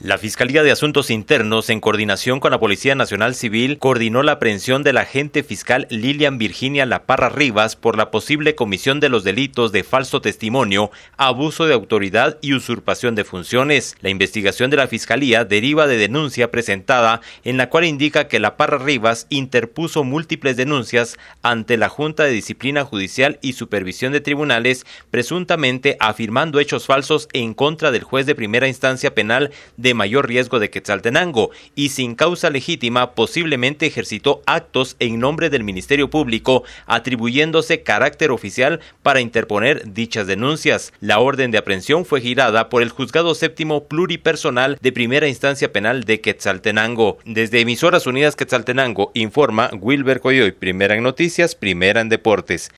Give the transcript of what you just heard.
La Fiscalía de Asuntos Internos, en coordinación con la Policía Nacional Civil, coordinó la aprehensión de la agente fiscal Lilian Virginia La Parra Rivas por la posible comisión de los delitos de falso testimonio, abuso de autoridad y usurpación de funciones. La investigación de la Fiscalía deriva de denuncia presentada en la cual indica que La Parra Rivas interpuso múltiples denuncias ante la Junta de Disciplina Judicial y Supervisión de Tribunales, presuntamente afirmando hechos falsos en contra del juez de primera instancia penal de de mayor riesgo de Quetzaltenango y sin causa legítima posiblemente ejercitó actos en nombre del Ministerio Público atribuyéndose carácter oficial para interponer dichas denuncias. La orden de aprehensión fue girada por el Juzgado Séptimo Pluripersonal de Primera Instancia Penal de Quetzaltenango. Desde Emisoras Unidas Quetzaltenango informa Wilber Coyoy, primera en noticias, primera en deportes.